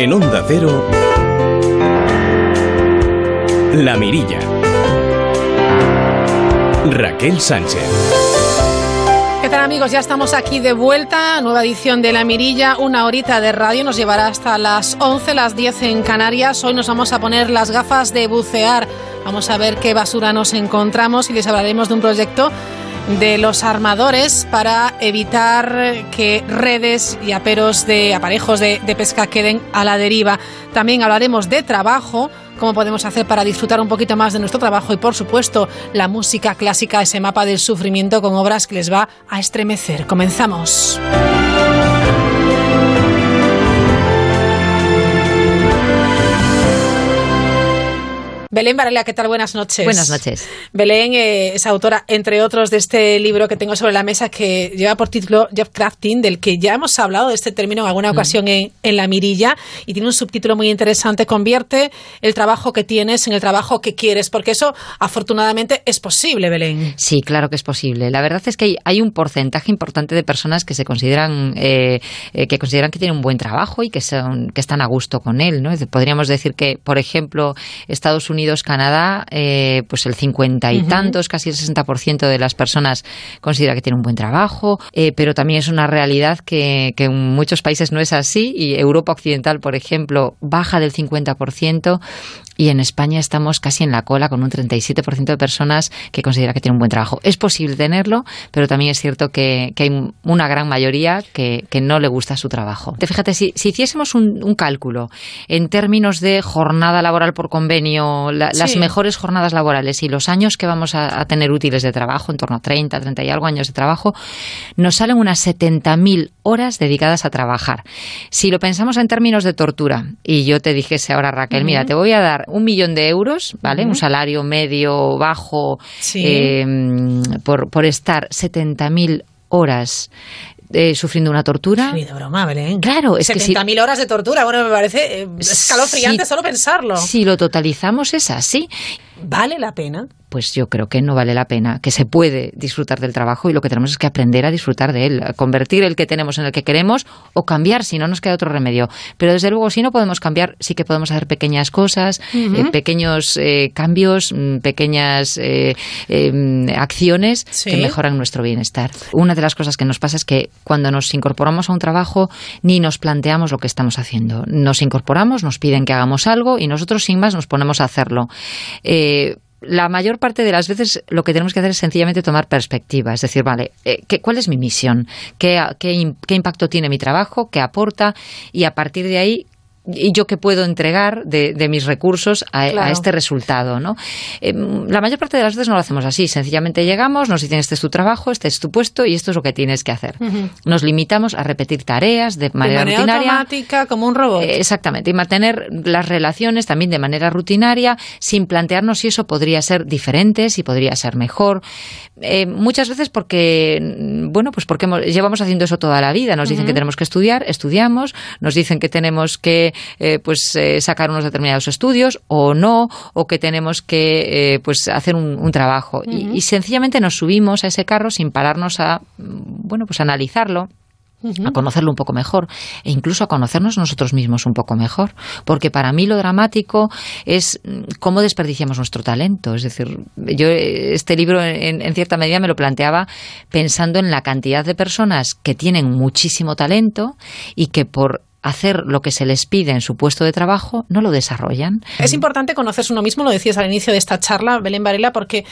En Onda Cero, La Mirilla. Raquel Sánchez. ¿Qué tal amigos? Ya estamos aquí de vuelta, nueva edición de La Mirilla, una horita de radio, nos llevará hasta las 11, las 10 en Canarias. Hoy nos vamos a poner las gafas de bucear, vamos a ver qué basura nos encontramos y les hablaremos de un proyecto de los armadores para evitar que redes y aperos de aparejos de, de pesca queden a la deriva. También hablaremos de trabajo cómo podemos hacer para disfrutar un poquito más de nuestro trabajo y, por supuesto, la música clásica, ese mapa del sufrimiento con obras que les va a estremecer. Comenzamos. Belén Varela, ¿qué tal? Buenas noches. Buenas noches. Belén eh, es autora, entre otros, de este libro que tengo sobre la mesa que lleva por título Job Crafting, del que ya hemos hablado de este término en alguna ocasión en, en, la mirilla, y tiene un subtítulo muy interesante, convierte el trabajo que tienes en el trabajo que quieres, porque eso afortunadamente es posible, Belén. Sí, claro que es posible. La verdad es que hay, hay un porcentaje importante de personas que se consideran, eh, eh, que consideran que tienen un buen trabajo y que, son, que están a gusto con él. ¿no? Podríamos decir que, por ejemplo, Estados Unidos Unidos, Canadá, eh, pues el cincuenta y tantos, casi el 60% de las personas considera que tiene un buen trabajo, eh, pero también es una realidad que, que, en muchos países no es así y Europa Occidental, por ejemplo, baja del 50% y en España estamos casi en la cola con un 37% de personas que considera que tiene un buen trabajo. Es posible tenerlo, pero también es cierto que, que hay una gran mayoría que, que, no le gusta su trabajo. Fíjate, si, si hiciésemos un, un, cálculo en términos de jornada laboral por convenio, la, sí. las mejores jornadas laborales y los años que vamos a, a, tener útiles de trabajo, en torno a 30, 30 y algo años de trabajo, nos salen unas 70.000 horas dedicadas a trabajar. Si lo pensamos en términos de tortura, y yo te dijese ahora, Raquel, uh -huh. mira, te voy a dar un millón de euros, ¿vale? Uh -huh. Un salario medio, bajo, sí. eh, por, por estar 70.000 horas eh, sufriendo una tortura. Sí, de broma, Belén. Claro, es 70 que si, horas de tortura, bueno, me parece eh, escalofriante si, solo pensarlo. Si lo totalizamos es así. ¿Vale la pena? Pues yo creo que no vale la pena, que se puede disfrutar del trabajo y lo que tenemos es que aprender a disfrutar de él, a convertir el que tenemos en el que queremos o cambiar si no nos queda otro remedio. Pero desde luego si no podemos cambiar, sí que podemos hacer pequeñas cosas, uh -huh. eh, pequeños eh, cambios, mm, pequeñas eh, acciones sí. que mejoran nuestro bienestar. Una de las cosas que nos pasa es que cuando nos incorporamos a un trabajo ni nos planteamos lo que estamos haciendo. Nos incorporamos, nos piden que hagamos algo y nosotros sin más nos ponemos a hacerlo. La mayor parte de las veces lo que tenemos que hacer es sencillamente tomar perspectiva, es decir, vale, eh, ¿qué, ¿cuál es mi misión? ¿Qué, ¿Qué, qué impacto tiene mi trabajo? ¿Qué aporta? Y a partir de ahí y yo qué puedo entregar de, de mis recursos a, claro. a, este resultado, ¿no? Eh, la mayor parte de las veces no lo hacemos así. Sencillamente llegamos, nos dicen este es tu trabajo, este es tu puesto y esto es lo que tienes que hacer. Uh -huh. Nos limitamos a repetir tareas de manera, de manera rutinaria. automática, como un robot. Eh, exactamente. Y mantener las relaciones también de manera rutinaria, sin plantearnos si eso podría ser diferente, si podría ser mejor. Eh, muchas veces porque, bueno, pues porque hemos, llevamos haciendo eso toda la vida. Nos dicen uh -huh. que tenemos que estudiar, estudiamos. Nos dicen que tenemos que eh, pues eh, sacar unos determinados estudios o no, o que tenemos que eh, pues hacer un, un trabajo. Uh -huh. y, y, sencillamente nos subimos a ese carro sin pararnos a, bueno, pues analizarlo. A conocerlo un poco mejor e incluso a conocernos nosotros mismos un poco mejor. Porque para mí lo dramático es cómo desperdiciamos nuestro talento. Es decir, yo este libro en, en cierta medida me lo planteaba pensando en la cantidad de personas que tienen muchísimo talento y que por hacer lo que se les pide en su puesto de trabajo, no lo desarrollan. Es importante conocerse uno mismo, lo decías al inicio de esta charla, Belén Varela, porque,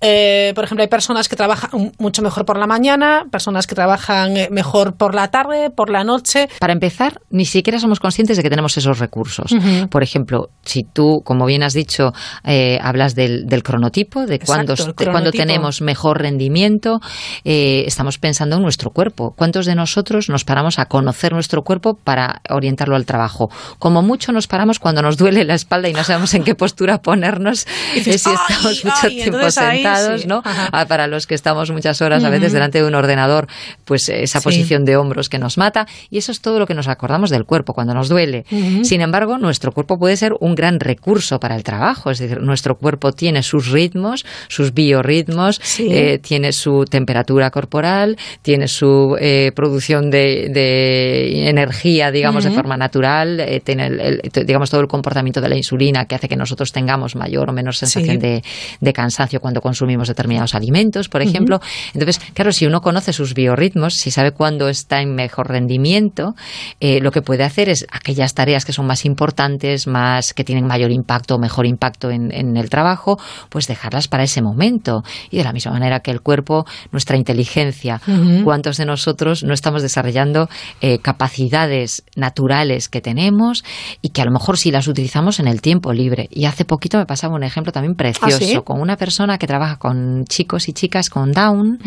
eh, por ejemplo, hay personas que trabajan mucho mejor por la mañana, personas que trabajan eh, mejor por la tarde, por la noche. Para empezar, ni siquiera somos conscientes de que tenemos esos recursos. Uh -huh. Por ejemplo, si tú, como bien has dicho, eh, hablas del, del, cronotipo, de cuando tenemos mejor rendimiento, eh, estamos pensando en nuestro cuerpo. ¿Cuántos de nosotros nos paramos a conocer nuestro cuerpo para orientarlo al trabajo. Como mucho nos paramos cuando nos duele la espalda y no sabemos en qué postura ponernos dices, si estamos mucho ay, tiempo sentados, sí. ¿no? Ajá. Para los que estamos muchas horas a veces delante de un ordenador, pues esa sí. posición de hombros que nos mata y eso es todo lo que nos acordamos del cuerpo cuando nos duele. Uh -huh. Sin embargo, nuestro cuerpo puede ser un gran recurso para el trabajo, es decir, nuestro cuerpo tiene sus ritmos, sus biorritmos, sí. eh, tiene su temperatura corporal, tiene su eh, producción de, de energía digamos, de forma natural, eh, tiene el, digamos todo el comportamiento de la insulina que hace que nosotros tengamos mayor o menos sensación de, de, cansancio cuando consumimos determinados alimentos, por ejemplo. Entonces, claro, si uno conoce sus biorritmos, si sabe cuándo está en mejor rendimiento, eh, lo que puede hacer es aquellas tareas que son más importantes, más que tienen mayor impacto o mejor impacto en, en el trabajo, pues dejarlas para ese momento. Y de la misma manera que el cuerpo, nuestra inteligencia, cuántos de nosotros no estamos desarrollando eh, capacidades naturales que tenemos y que a lo mejor sí las utilizamos en el tiempo libre. Y hace poquito me pasaba un ejemplo también precioso ¿Ah, con una persona que trabaja con chicos y chicas con Down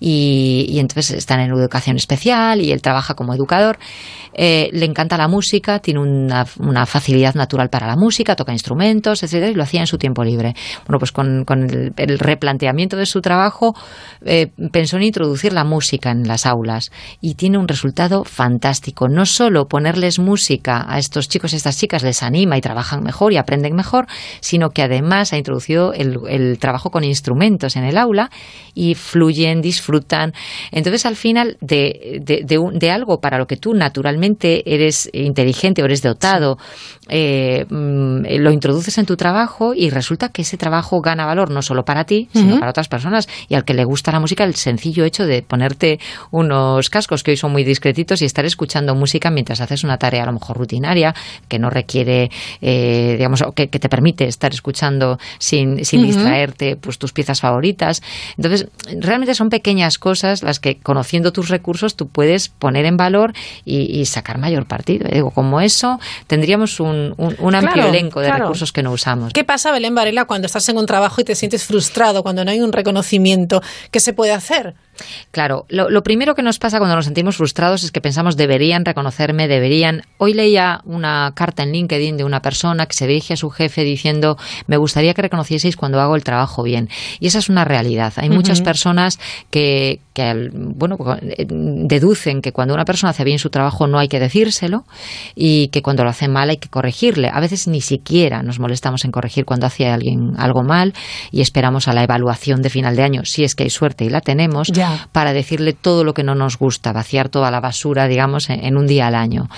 y, y, entonces están en educación especial y él trabaja como educador. Eh, le encanta la música, tiene una, una, facilidad natural para la música, toca instrumentos, etcétera, y lo hacía en su tiempo libre. Bueno, pues con, con el, el, replanteamiento de su trabajo eh, pensó en introducir la música en las aulas y tiene un resultado fantástico. No solo ponerles música a estos chicos y estas chicas les anima y trabajan mejor y aprenden mejor, sino que además ha introducido el, el trabajo con instrumentos en el aula y fluyen, disfrutan. Entonces, al final, de, de, de, de algo para lo que tú naturalmente eres inteligente o eres dotado, eh, mm, lo introduces en tu trabajo y resulta que ese trabajo gana valor no solo para ti, sino para otras personas. Y al que le gusta la música, el sencillo hecho de ponerte unos cascos que hoy son muy discretitos y estar escuchando música mientras haces una tarea a lo mejor rutinaria, que no requiere, eh, digamos, que, que, te permite estar escuchando sin, sin distraerte pues tus piezas favoritas. Entonces, realmente son pequeñas cosas las que conociendo tus recursos tú puedes poner en valor y, y sacar mayor partido. Digo, como eso, tendríamos un, un, un amplio claro, elenco de claro. recursos que no usamos. ¿Qué pasa, Belén Varela, cuando estás en un trabajo y te sientes frustrado, cuando no hay un reconocimiento? ¿Qué se puede hacer? Claro, lo, lo, primero que nos pasa cuando nos sentimos frustrados es que pensamos deberían reconocerme, deberían. Hoy leía una carta en LinkedIn de una persona que se dirige a su jefe diciendo me gustaría que reconocieseis cuando hago el trabajo bien. Y esa es una realidad. Hay uh -huh. muchas personas que, que, bueno, deducen que cuando una persona hace bien su trabajo no hay que decírselo y que cuando lo hace mal hay que corregirle. A veces ni siquiera nos molestamos en corregir cuando hace alguien algo mal y esperamos a la evaluación de final de año, si es que hay suerte y la tenemos. Ya para decirle todo lo que no nos gusta, vaciar toda la basura, digamos, en, un día al año.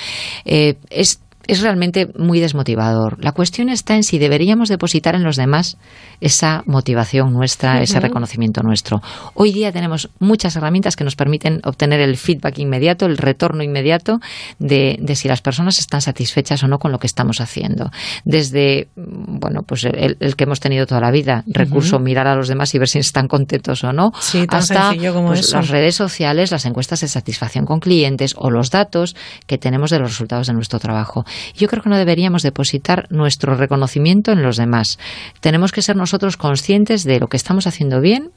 Eh, es es realmente muy desmotivador. La cuestión está en si deberíamos depositar en los demás esa motivación nuestra, uh -huh. ese reconocimiento nuestro. Hoy día tenemos muchas herramientas que nos permiten obtener el feedback inmediato, el retorno inmediato de, de si las personas están satisfechas o no con lo que estamos haciendo. Desde, bueno, pues el, el que hemos tenido toda la vida, recurso uh -huh. mirar a los demás y ver si están contentos o no, sí, hasta pues, las redes sociales, las encuestas de satisfacción con clientes o los datos que tenemos de los resultados de nuestro trabajo. Yo creo que no deberíamos depositar nuestro reconocimiento en los demás. Tenemos que ser nosotros conscientes de lo que estamos haciendo bien.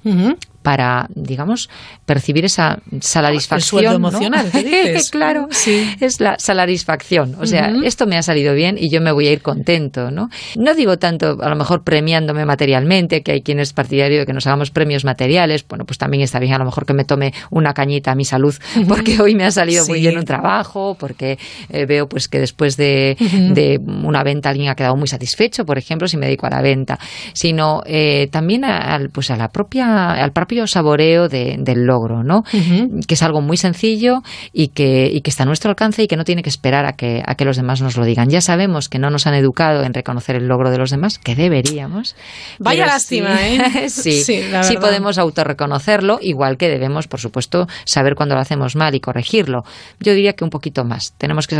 Para, digamos, percibir esa satisfacción. El emocional, ¿no? ¿qué dices? claro, sí. es la satisfacción. O sea, uh -huh. esto me ha salido bien y yo me voy a ir contento, ¿no? No digo tanto, a lo mejor premiándome materialmente, que hay quienes partidario de que nos hagamos premios materiales. Bueno, pues también está bien a lo mejor que me tome una cañita a mi salud, porque hoy me ha salido sí. muy bien un trabajo, porque eh, veo pues que después de de, uh -huh. de, una venta alguien ha quedado muy satisfecho, por ejemplo, si me dedico a la venta, sino eh, también al, pues a la propia, al propio saboreo de, del logro, ¿no? Uh -huh. Que es algo muy sencillo y que, y que está a nuestro alcance y que no tiene que esperar a que, a que los demás nos lo digan. Ya sabemos que no nos han educado en reconocer el logro de los demás, que deberíamos. Vaya lástima, sí, ¿eh? sí, sí, sí podemos autorreconocerlo, igual que debemos, por supuesto, saber cuando lo hacemos mal y corregirlo. Yo diría que un poquito más. Tenemos que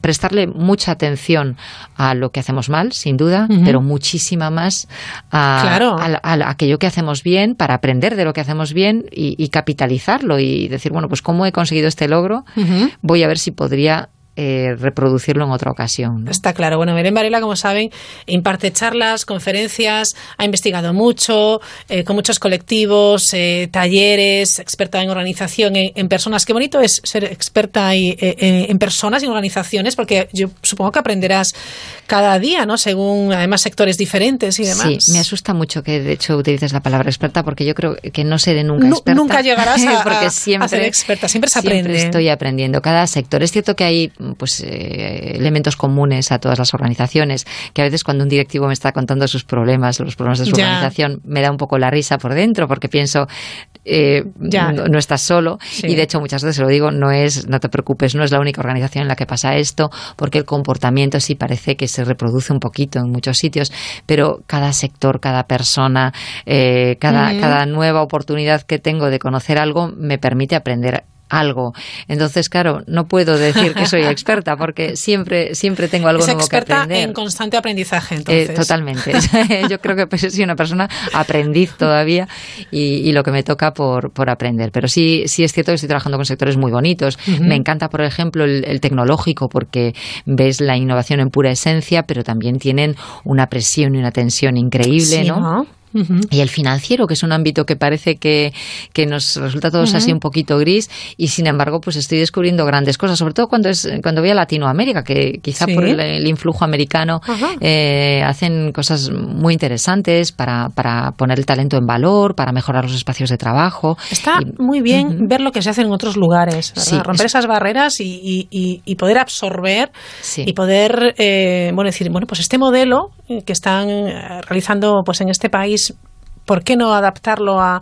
prestarle mucha atención a lo que hacemos mal, sin duda, uh -huh. pero muchísima más a, claro. a, a, a, aquello que hacemos bien para aprender de lo que hacemos bien y, y capitalizarlo y decir, bueno, pues cómo he conseguido este logro, uh -huh. voy a ver si podría eh, reproducirlo en otra ocasión. ¿no? Está claro. Bueno, Belén Varela, como saben, imparte charlas, conferencias, ha investigado mucho, eh, con muchos colectivos, eh, talleres, experta en organización, en, en, personas. Qué bonito es ser experta y, eh, en personas y en organizaciones, porque yo supongo que aprenderás cada día, ¿no? Según, además, sectores diferentes y demás. Sí, me asusta mucho que, de hecho, utilices la palabra experta, porque yo creo que no seré nunca no, experta. Nunca llegarás a, porque siempre, a ser experta, siempre se aprende. Siempre estoy aprendiendo. Cada sector. Es cierto que hay pues eh, elementos comunes a todas las organizaciones, que a veces cuando un directivo me está contando sus problemas, los problemas de su organización, me da un poco la risa por dentro, porque pienso, eh, no, estás solo, y de hecho muchas veces lo digo, no es, no te preocupes, no es la única organización en la que pasa esto, porque el comportamiento sí parece que se reproduce un poquito en muchos sitios, pero cada sector, cada persona, eh, cada, cada nueva oportunidad que tengo de conocer algo me permite aprender algo. Entonces, claro, no puedo decir que soy experta porque siempre, siempre tengo algo nuevo que aprender. en constante aprendizaje, entonces. Eh, totalmente. Yo creo que pues, soy una persona aprendiz todavía y, lo que me toca por, por, aprender. Pero sí, sí es cierto que estoy trabajando con sectores muy bonitos. Me encanta, por ejemplo, el, tecnológico porque ves la innovación en pura esencia, pero también tienen una presión y una tensión increíble, ¿no? Y el financiero, que es un ámbito que parece que, que nos resulta todos así un poquito gris, y sin embargo, pues estoy descubriendo grandes cosas, sobre todo cuando es cuando voy a Latinoamérica, que quizá por el, influjo americano eh, hacen cosas muy interesantes para, para poner el talento en valor, para mejorar los espacios de trabajo. Está muy bien ver lo que se hace en otros lugares, romper esas barreras y, y, poder absorber y poder, eh, bueno, decir, bueno, pues este modelo que están eh, realizando pues en este país just ¿por qué no adaptarlo a,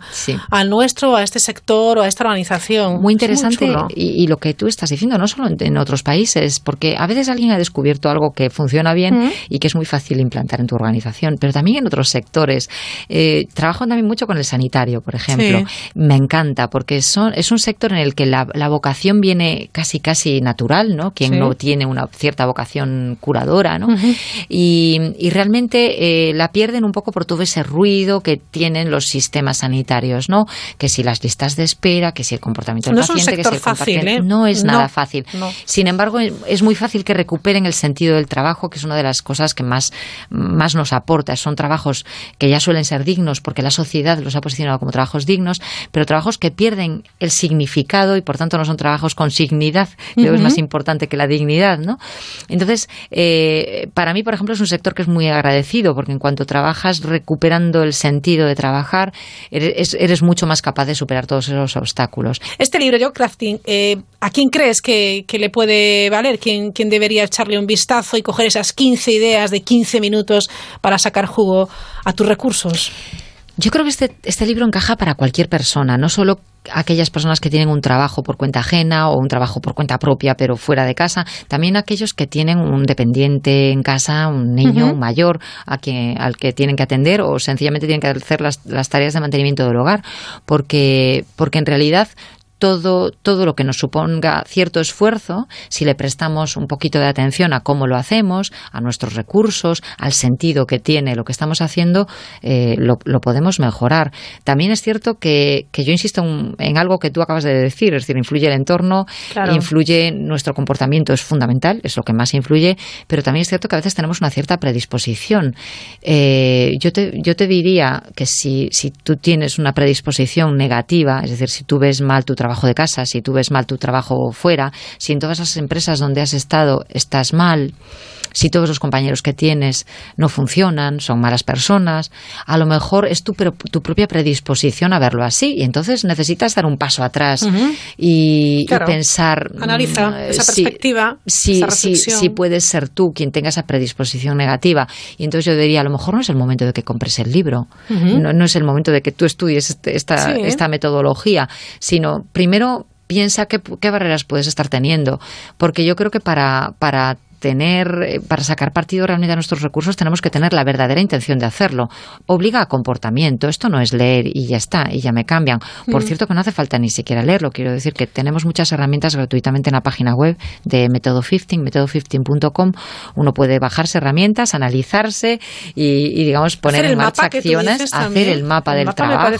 al nuestro, a este sector o a esta organización? Muy interesante y, lo que tú estás diciendo, no solo en, otros países, porque a veces alguien ha descubierto algo que funciona bien y que es muy fácil implantar en tu organización, pero también en otros sectores. Eh, trabajo también mucho con el sanitario, por ejemplo. Me encanta porque son, es un sector en el que la, vocación viene casi casi natural, ¿no? Quien no tiene una cierta vocación curadora, ¿no? y, realmente eh, la pierden un poco por todo ese ruido que tienen los sistemas sanitarios, ¿no? Que si las listas de espera, que si el comportamiento del paciente, que si el fácil, ¿eh? no es nada fácil. Sin embargo, es muy fácil que recuperen el sentido del trabajo, que es una de las cosas que más, más nos aporta. Son trabajos que ya suelen ser dignos porque la sociedad los ha posicionado como trabajos dignos, pero trabajos que pierden el significado y por tanto no son trabajos con signidad, que es más importante que la dignidad, ¿no? Entonces, eh, para mí, por ejemplo, es un sector que es muy agradecido porque en cuanto trabajas recuperando el sentido de trabajar, eres, mucho más capaz de superar todos esos obstáculos. Este libro, Joe Crafting, eh, ¿a quién crees que, le puede valer? ¿Quién, ¿Quién debería echarle un vistazo y coger esas 15 ideas de 15 minutos para sacar jugo a tus recursos? Yo creo que este, este libro encaja para cualquier persona, no solo aquellas personas que tienen un trabajo por cuenta ajena o un trabajo por cuenta propia pero fuera de casa, también aquellos que tienen un dependiente en casa, un niño mayor a al que tienen que atender o sencillamente tienen que hacer las, las tareas de mantenimiento del hogar, porque, porque en realidad todo, todo lo que nos suponga cierto esfuerzo, si le prestamos un poquito de atención a cómo lo hacemos, a nuestros recursos, al sentido que tiene lo que estamos haciendo, eh, lo, podemos mejorar. También es cierto que, yo insisto en, algo que tú acabas de decir, es decir, influye el entorno, influye nuestro comportamiento, es fundamental, es lo que más influye, pero también es cierto que a veces tenemos una cierta predisposición. Eh, yo, te, yo te diría que si, si tú tienes una predisposición negativa, es decir, si tú ves mal tu trabajo, trabajo de casa, si tú ves mal tu trabajo fuera, si en todas las empresas donde has estado estás mal, si todos los compañeros que tienes no funcionan, son malas personas, a lo mejor es tu, tu propia predisposición a verlo así y entonces necesitas dar un paso atrás y, pensar... Analiza mm, esa perspectiva, si, si, puedes ser tú quien tenga esa predisposición negativa. Y entonces yo diría, a lo mejor no es el momento de que compres el libro, no, no, es el momento de que tú estudies este, esta, esta metodología, sino primero piensa qué, qué, barreras puedes estar teniendo, porque yo creo que para, para tener, eh, para sacar partido realmente a nuestros recursos, tenemos que tener la verdadera intención de hacerlo. Obliga a comportamiento. Esto no es leer y ya está, y ya me cambian. Por mm. cierto, que no hace falta ni siquiera leerlo. Quiero decir que tenemos muchas herramientas gratuitamente en la página web de Método 15, método15.com. Uno puede bajarse herramientas, analizarse y, digamos, poner en marcha acciones, hacer el mapa del trabajo,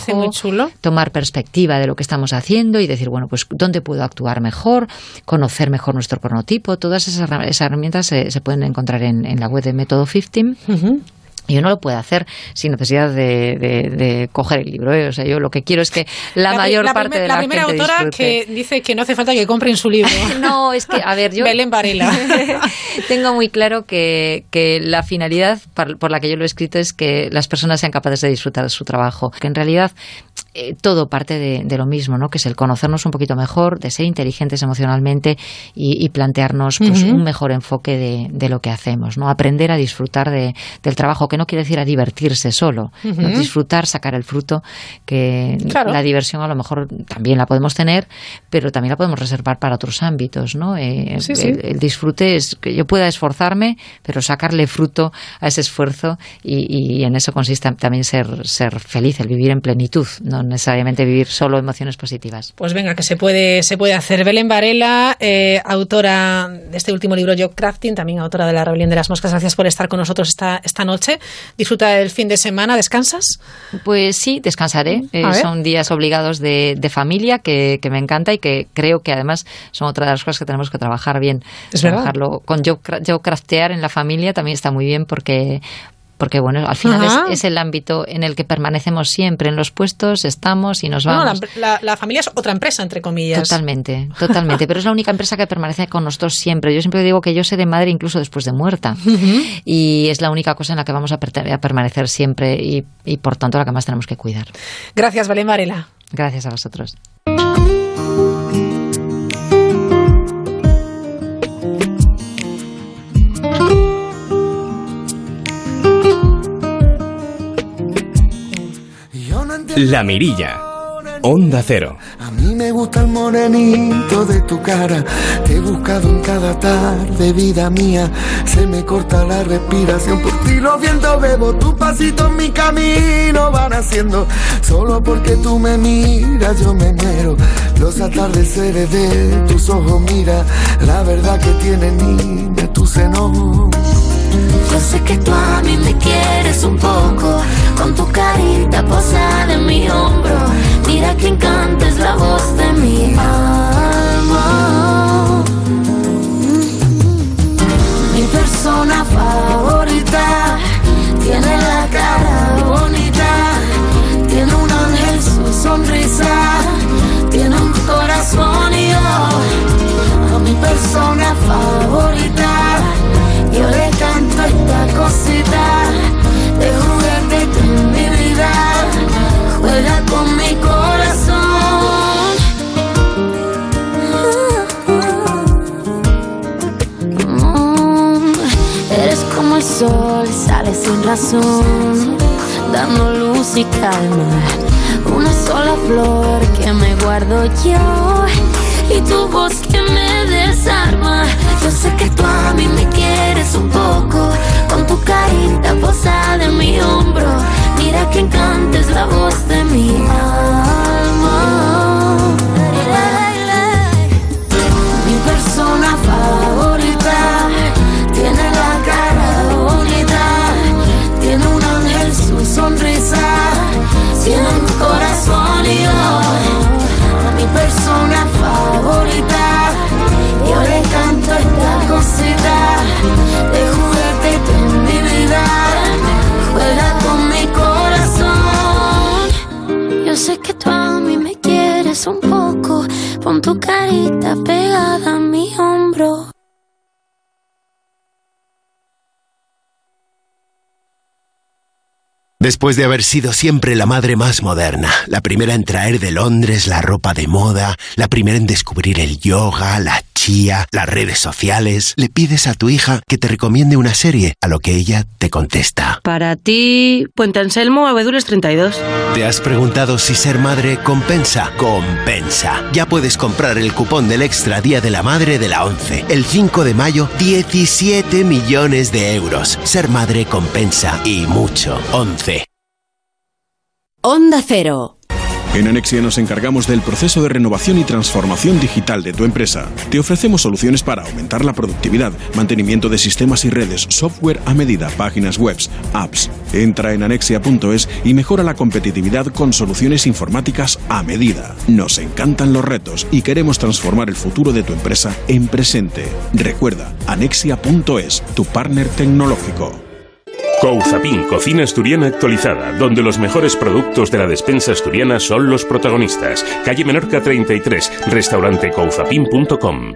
tomar perspectiva de lo que estamos haciendo y decir, bueno, pues dónde puedo actuar mejor, conocer mejor nuestro cronotipo, todas esas herramientas se, se pueden encontrar en, en, la web de Método 15. Y uno lo puede hacer sin necesidad de, de, coger el libro. ¿eh? O sea, yo lo que quiero es que la, mayor parte de la, la primera autora que dice que no hace falta que compren su libro. no, es que, a ver, yo. Belén Varela. tengo muy claro que, que la finalidad por, la que yo lo he escrito es que las personas sean capaces de disfrutar de su trabajo. Que en realidad eh, todo parte de, lo mismo, ¿no? Que es el conocernos un poquito mejor, de ser inteligentes emocionalmente y, plantearnos pues, un mejor enfoque de, lo que hacemos, ¿no? Aprender a disfrutar del trabajo, que no quiere decir a divertirse solo, disfrutar, sacar el fruto, que la diversión a lo mejor también la podemos tener, pero también la podemos reservar para otros ámbitos, ¿no? Eh, el, disfrute es que yo pueda esforzarme, pero sacarle fruto a ese esfuerzo y, en eso consiste también ser, ser feliz, el vivir en plenitud, no necesariamente vivir solo emociones positivas. Pues venga, que se puede, se puede hacer. Belén Varela, eh, autora de este último libro, Job Crafting, también autora de La Rebelión de las Moscas, gracias por estar con nosotros esta, esta noche. Disfruta del fin de semana, ¿descansas? Pues sí, descansaré. Eh, son días obligados de, familia que, me encanta y que creo que además son otra de las cosas que tenemos que trabajar bien. Es Trabajarlo con Job, Craftear en la familia también está muy bien porque porque bueno, al final es, el ámbito en el que permanecemos siempre, en los puestos estamos y nos vamos. No, la, familia es otra empresa, entre comillas. Totalmente, totalmente, pero es la única empresa que permanece con nosotros siempre. Yo siempre digo que yo seré madre incluso después de muerta y es la única cosa en la que vamos a, permanecer siempre y, y por tanto la que más tenemos que cuidar. Gracias, Belén Varela. Gracias a vosotros. La Mirilla. Onda Cero. A mí me gusta el morenito de tu cara. Te he buscado en cada tarde, vida mía. Se me corta la respiración. Por ti lo viento bebo. Tu pasito en mi camino van haciendo. Solo porque tú me miras, yo me muero. Los atardeceres de tus ojos, mira. La verdad que tiene niña tu seno. Yo sé que tú a mí me quieres un poco, con tu carita posada en mi hombro. Mira que encanta es la voz de mi alma. Mi persona favorita tiene la cara bonita, tiene un ángel su sonrisa, tiene un corazón y yo. A mi persona favorita de juguete en mi vida. Juega con mi corazón. Mm, eres como el sol, sale sin razón, dando luz y calma. Una sola flor que me guardo yo y tu voz que me desarma. Sé que tú a mí me quieres un poco, con tu carita posada en mi hombro. Mira que encantes la voz de mi alma. Después de haber sido siempre la madre más moderna, la primera en traer de Londres la ropa de moda, la primera en descubrir el yoga, la chía, las redes sociales, le pides a tu hija que te recomiende una serie, a lo que ella te contesta. Para ti, Puente Anselmo, Abedules 32. ¿Te has preguntado si ser madre compensa? Compensa. Ya puedes comprar el cupón del Extra Día de la Madre de la 11. El 5 de mayo, 17 millones de euros. Ser madre compensa y mucho. 11. Onda Cero. En Anexia nos encargamos del proceso de renovación y transformación digital de tu empresa. Te ofrecemos soluciones para aumentar la productividad, mantenimiento de sistemas y redes, software a medida, páginas web, apps. Entra en anexia.es y mejora la competitividad con soluciones informáticas a medida. Nos encantan los retos y queremos transformar el futuro de tu empresa en presente. Recuerda, anexia.es, tu partner tecnológico. Couzapin, cocina asturiana actualizada, donde los mejores productos de la despensa asturiana son los protagonistas. Calle Menorca 33, restaurante couzapin.com.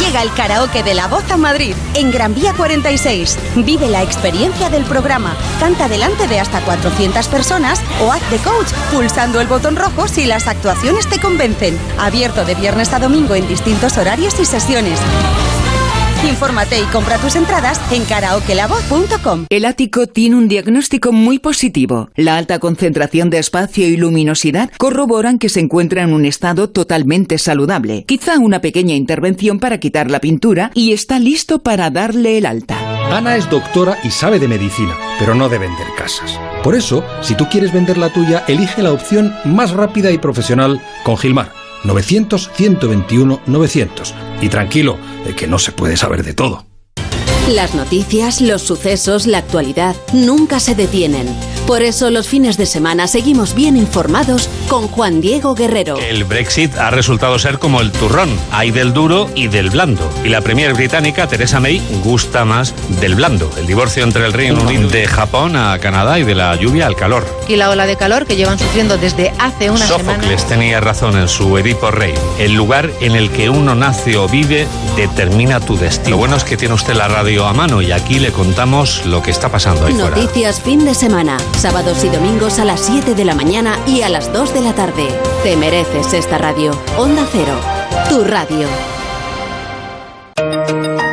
Llega el karaoke de la voz a Madrid, en Gran Vía 46. Vive la experiencia del programa. Canta delante de hasta 400 personas o haz de coach pulsando el botón rojo si las actuaciones te convencen. Abierto de viernes a domingo en distintos horarios y sesiones. Infórmate y compra tus entradas en karaokelavoz.com. El ático tiene un diagnóstico muy positivo. La alta concentración de espacio y luminosidad corroboran que se encuentra en un estado totalmente saludable. Quizá una pequeña intervención para quitar la pintura y está listo para darle el alta. Ana es doctora y sabe de medicina, pero no de vender casas. Por eso, si tú quieres vender la tuya, elige la opción más rápida y profesional con Gilmar 900-121-900. Y tranquilo, que no se puede saber de todo. Las noticias, los sucesos, la actualidad nunca se detienen. Por eso los fines de semana seguimos bien informados con Juan Diego Guerrero. El Brexit ha resultado ser como el turrón, hay del duro y del blando. Y la premier británica, Theresa May, gusta más del blando. El divorcio entre el Reino Unido de Japón a Canadá y de la lluvia al calor. Y la ola de calor que llevan sufriendo desde hace una semana. Sófocles tenía razón en su Edipo Rey. El lugar en el que uno nace o vive determina tu destino. Lo bueno es que tiene usted la radio a mano y aquí le contamos lo que está pasando ahí Noticias fin de semana, sábados y domingos a las 7 de la mañana y a las 2 de la tarde. Te mereces esta radio. Onda Cero, tu radio.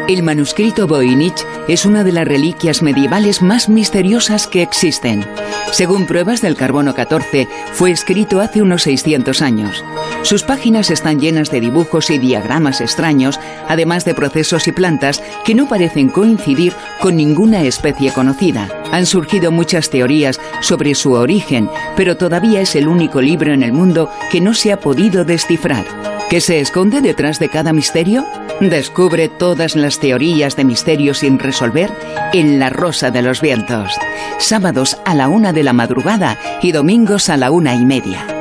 El manuscrito Voynich es una de las reliquias medievales más misteriosas que existen. Según pruebas del carbono 14, fue escrito hace unos 600 años. Sus páginas están llenas de dibujos y diagramas extraños, además de procesos y plantas que no parecen coincidir con ninguna especie conocida. Han surgido muchas teorías sobre su origen, pero todavía es el único libro en el mundo que no se ha podido descifrar. ¿Qué se esconde detrás de cada misterio? Descubre todas las teorías de misterio sin resolver en La Rosa de los Vientos. Sábados a la una de la madrugada y domingos a la una y media.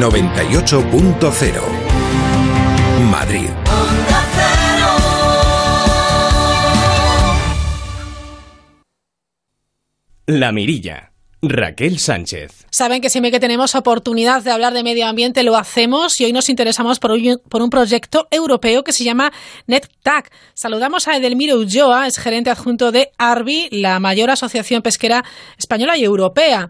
98.0 Madrid. La Mirilla. Raquel Sánchez. Saben que siempre que tenemos oportunidad de hablar de medio ambiente lo hacemos y hoy nos interesamos por un, por un proyecto europeo que se llama NetTag. Saludamos a Edelmiro Ulloa, es gerente adjunto de ARBI, la mayor asociación pesquera española y europea.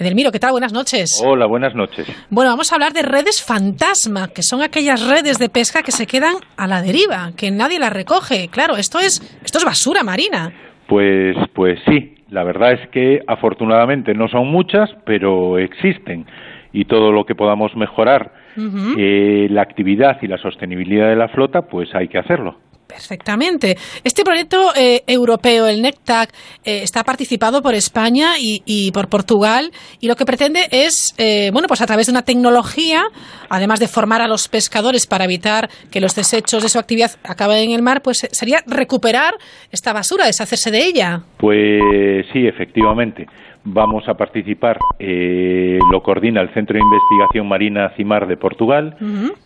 Edelmiro, ¿qué tal? Buenas noches. Hola, buenas noches. Bueno, vamos a hablar de redes fantasma, que son aquellas redes de pesca que se quedan a la deriva, que nadie las recoge. Claro, esto es, esto es basura marina. Pues, pues sí, la verdad es que afortunadamente no son muchas, pero existen y todo lo que podamos mejorar eh, la actividad y la sostenibilidad de la flota, pues hay que hacerlo. Perfectamente. Este proyecto eh, europeo, el NECTAC, eh, está participado por España y, por Portugal y lo que pretende es, eh, bueno, pues a través de una tecnología, además de formar a los pescadores para evitar que los desechos de su actividad acaben en el mar, pues sería recuperar esta basura, deshacerse de ella. Pues sí, efectivamente vamos a participar, eh, lo coordina el Centro de Investigación Marina CIMAR de Portugal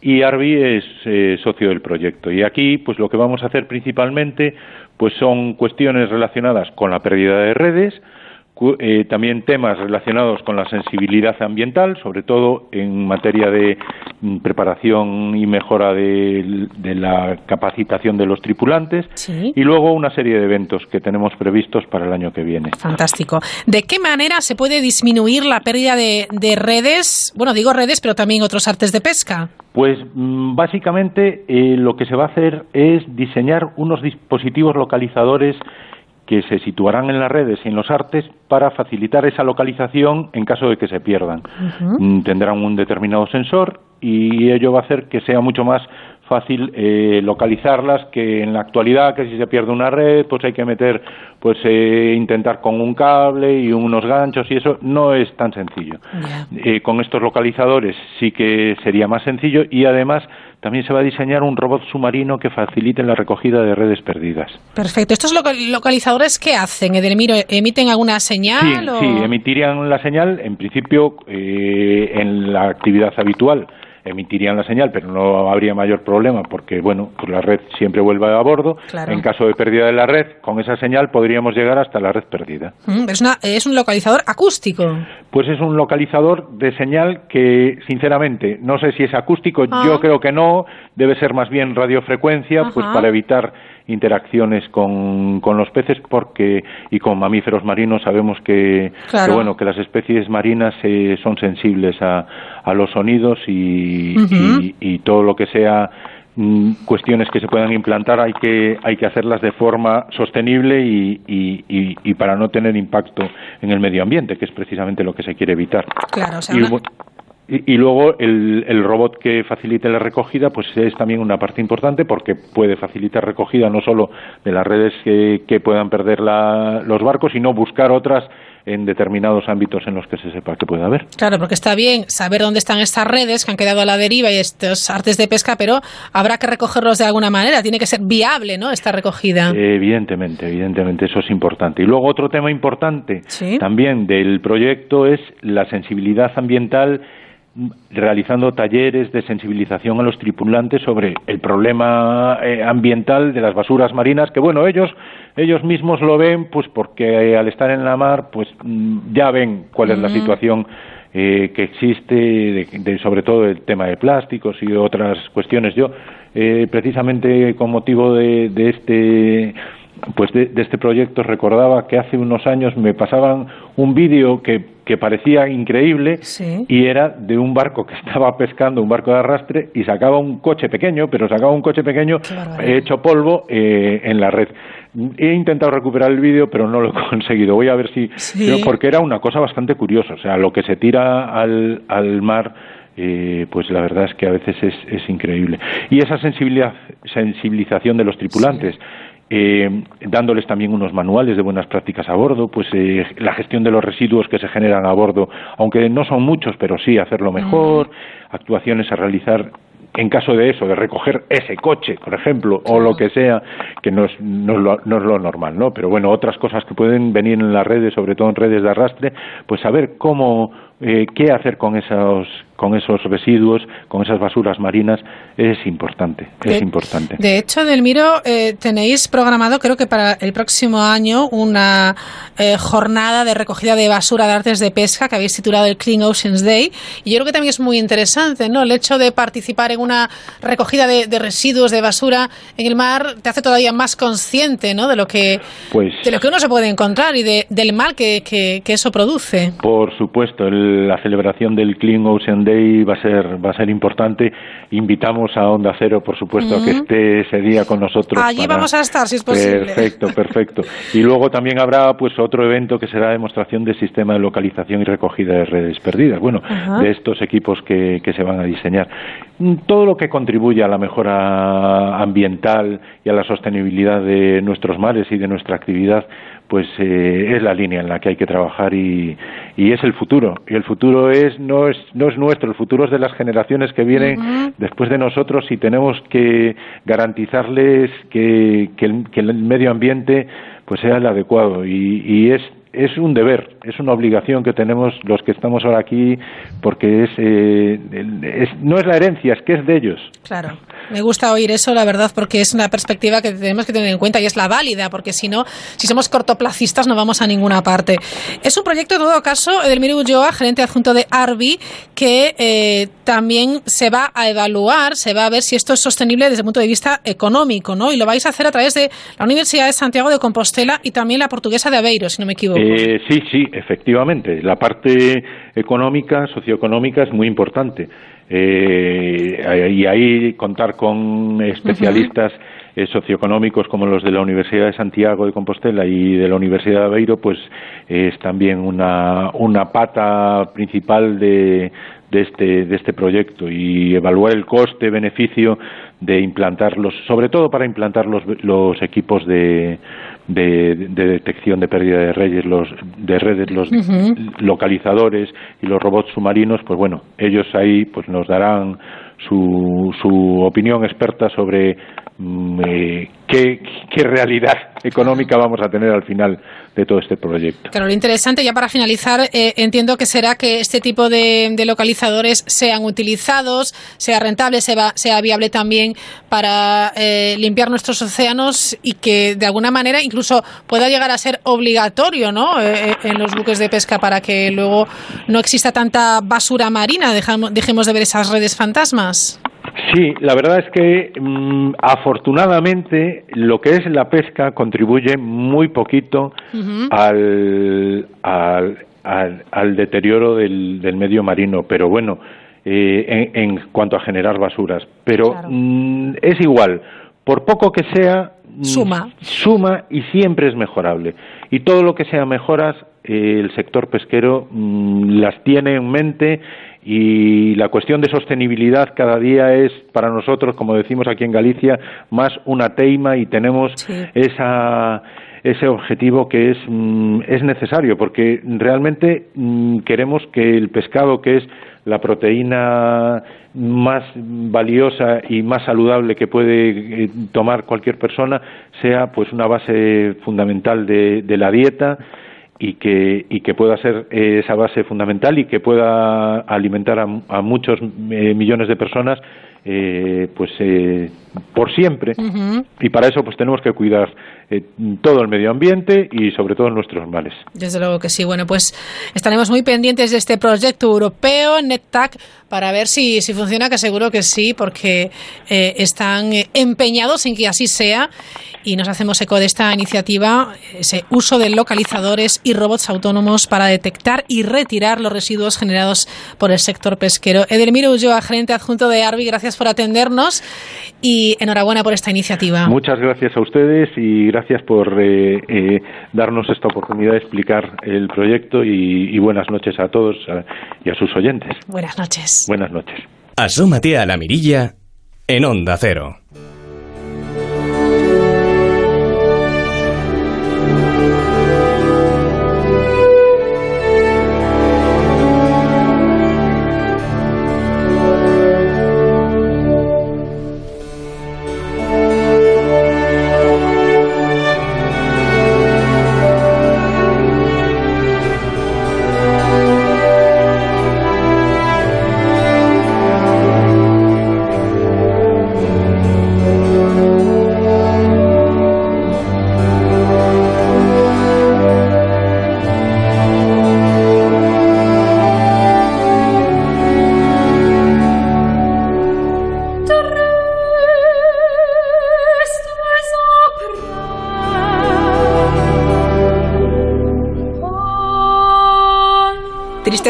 y Arbi es eh, socio del proyecto. Y aquí, pues lo que vamos a hacer principalmente, pues son cuestiones relacionadas con la pérdida de redes, eh, también temas relacionados con la sensibilidad ambiental, sobre todo en materia de mm, preparación y mejora de, la capacitación de los tripulantes, y luego una serie de eventos que tenemos previstos para el año que viene. Fantástico. ¿De qué manera se puede disminuir la pérdida de, redes? Bueno, digo redes, pero también otros artes de pesca. Pues mm, básicamente eh, lo que se va a hacer es diseñar unos dispositivos localizadores que se situarán en las redes y en los artes para facilitar esa localización en caso de que se pierdan. Mm, tendrán un determinado sensor y ello va a hacer que sea mucho más fácil eh, localizarlas que en la actualidad que si se pierde una red pues hay que meter pues eh, intentar con un cable y unos ganchos y eso no es tan sencillo. Eh, con estos localizadores sí que sería más sencillo y además también se va a diseñar un robot submarino que facilite la recogida de redes perdidas. Perfecto. ¿Estos localizadores qué hacen, Edelmiro? ¿Emiten alguna señal? Sí, sí emitirían la señal, en principio, eh, en la actividad habitual emitirían la señal, pero no habría mayor problema porque, bueno, pues la red siempre vuelve a bordo. En caso de pérdida de la red, con esa señal podríamos llegar hasta la red perdida. Mm, es, una, es un localizador acústico. pues es un localizador de señal que, sinceramente, no sé si es acústico, Ah. yo creo que no, debe ser más bien radiofrecuencia, pues para evitar interacciones con, con los peces porque y con mamíferos marinos sabemos que, Claro. que, bueno que las especies marinas eh, son sensibles a, a los sonidos y, y- y todo lo que sea mm, cuestiones que se puedan implantar hay que hay que hacerlas de forma sostenible y, y- y- y para no tener impacto en el medio ambiente que es precisamente lo que se quiere evitar. Claro, o sea, y, una- bu- y- y luego el, el robot que facilite la recogida pues es también una parte importante porque puede facilitar recogida no solo de las redes que, que puedan perder la- los barcos sino buscar otras en determinados ámbitos en los que se sepa que puede haber. Claro, porque está bien saber dónde están estas redes que han quedado a la deriva y estos artes de pesca, pero habrá que recogerlos de alguna manera. Tiene que ser viable, ¿no? Esta recogida. Evidentemente, evidentemente, eso es importante. Y luego otro tema importante Sí. también del proyecto es la sensibilidad ambiental realizando talleres de sensibilización a los tripulantes sobre el problema eh, ambiental de las basuras marinas que bueno ellos ellos mismos lo ven pues porque eh, al estar en la mar pues mm, ya ven cuál es la situación eh, que existe de, de- sobre todo el tema de plásticos y otras cuestiones. Yo eh, precisamente con motivo de, de este pues de, de este proyecto recordaba que hace unos años me pasaban un vídeo que, que parecía increíble y era de un barco que estaba pescando, un barco de arrastre, y sacaba un coche pequeño, pero sacaba un coche pequeño hecho polvo eh, en la red. He intentado recuperar el vídeo, pero no lo he conseguido. Voy a ver si... Sí. porque era una cosa bastante curiosa. O sea, lo que se tira al, al mar eh, pues la verdad es que a veces es, es increíble. Y esa sensibilidad, sensibilización de los tripulantes, eh, dándoles también unos manuales de buenas prácticas a bordo, pues eh, la gestión de los residuos que se generan a bordo, aunque no son muchos, pero sí hacerlo mejor, actuaciones a realizar en caso de eso, de recoger ese coche, por ejemplo, o lo que sea, que no es, no, es lo, no es lo normal, ¿no? Pero bueno, otras cosas que pueden venir en las redes, sobre todo en redes de arrastre, pues saber cómo, eh, qué hacer con esos, con esos residuos, con esas basuras marinas, es importante, es De- importante. De hecho, Delmiro, eh, tenéis programado, creo que para el próximo año, una eh, jornada de recogida de basura de artes de pesca que habéis titulado el Clean Oceans Day. Y yo creo que también es muy interesante, ¿no? El hecho de participar en una recogida de, de residuos de basura en el mar te hace todavía más consciente, ¿no? De lo que, Pues de lo que uno se puede encontrar y de- del mal que, que- que eso produce. Por supuesto, el- la celebración del Clean Ocean Day va a ser va a ser importante. Invitamos a Onda Cero, por supuesto, a que esté ese día con nosotros. Allí para- vamos a estar, si es posible. Perfecto, perfecto. Y luego también habrá pues otro evento que será demostración del sistema de localización y recogida de redes perdidas. Bueno, de estos equipos que, que se van a diseñar. Mm, Todo lo que contribuye a la mejora ambiental y a la sostenibilidad de nuestros mares y de nuestra actividad, pues eh, es la línea en la que hay que trabajar y, y es el futuro. Y el futuro es no es no es nuestro, el futuro es de las generaciones que vienen después de nosotros y tenemos que garantizarles que, que, el, que el medio ambiente pues sea el adecuado y, y es es un deber, es una obligación que tenemos los que estamos ahora aquí porque es, eh, no es la herencia, es que es de ellos. Claro. Me gusta oír eso, la verdad, porque es una perspectiva que tenemos que tener en cuenta y es la válida, porque si no, si somos cortoplacistas no vamos a ninguna parte. Es un proyecto, en todo caso, Edelmiro Ulloa, gerente adjunto de Arbi, que eh, también se va a evaluar, se va a ver si esto es sostenible desde el punto de vista económico, ¿no? Y lo vais a hacer a través de la Universidad de Santiago de Compostela y también la Portuguesa de Aveiro, si no me equivoco. Eh, sí, sí, efectivamente. La parte económica, socioeconómica es muy importante. Eh, y ahí contar con especialistas eh, socioeconómicos como los de la Universidad de Santiago de Compostela y de la Universidad de Aveiro, pues es también una, una pata principal de, de este, de este proyecto y evaluar el coste-beneficio de implantarlos, sobre todo para implantar los, los equipos de, de, de detección de pérdida de redes, los, de redes, los localizadores y los robots submarinos, pues bueno, ellos ahí pues nos darán su, su opinión experta sobre qué, qué realidad económica vamos a tener al final de todo este proyecto. Claro, lo interesante, ya para finalizar, eh, entiendo que será que este tipo de, localizadores sean utilizados, sea rentable, sea, sea viable también para eh, limpiar nuestros océanos y que de alguna manera incluso pueda llegar a ser obligatorio ¿no? Eh, en los buques de pesca para que luego no exista tanta basura marina, dejemos de ver esas redes fantasmas. Sí, la verdad es que mm, afortunadamente lo que es la pesca contribuye muy poquito al, al, deterioro del, medio marino, pero bueno, eh, en, cuanto a generar basuras. Pero mm, es igual, por poco que sea, mm, suma. Suma y siempre es mejorable. Y todo lo que sea mejoras, eh, el sector pesquero las tiene en mente y la cuestión de sostenibilidad cada día es para nosotros, como decimos aquí en Galicia, más una teima y tenemos esa ese objetivo que es, mm, es necesario, porque realmente mm, queremos que el pescado, que es la proteína más valiosa y más saludable que puede eh, tomar cualquier persona, sea pues una base fundamental de, de la dieta y que, y que pueda ser eh, esa base fundamental y que pueda alimentar a, muchos eh, millones de personas eh, pues eh, por siempre. Y para eso pues tenemos que cuidar eh, todo el medio ambiente y sobre todo nuestros males. Desde luego que sí. Bueno, pues estaremos muy pendientes de este proyecto europeo NetTac para ver si, si funciona, que seguro que sí, porque están empeñados en que así sea y nos hacemos eco de esta iniciativa, ese uso de localizadores y robots autónomos para detectar y retirar los residuos generados por el sector pesquero. Edelmiro Ulloa, gerente adjunto de Arbi, gracias por atendernos y enhorabuena por esta iniciativa. Muchas gracias a ustedes y gracias por eh, eh, darnos esta oportunidad de explicar el proyecto y, buenas noches a todos y a sus oyentes. Buenas noches. Buenas noches. Asómate a la mirilla en Onda Cero.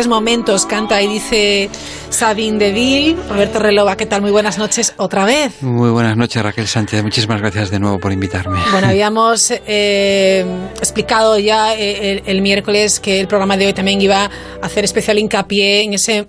Momentos canta y dice Sabine Deville. Roberto Relova, ¿qué tal? Muy buenas noches otra vez. Muy buenas noches, Raquel Sánchez. Muchísimas gracias de nuevo por invitarme. Bueno, habíamos eh, explicado ya eh, el miércoles que el programa de hoy también iba a hacer especial hincapié en ese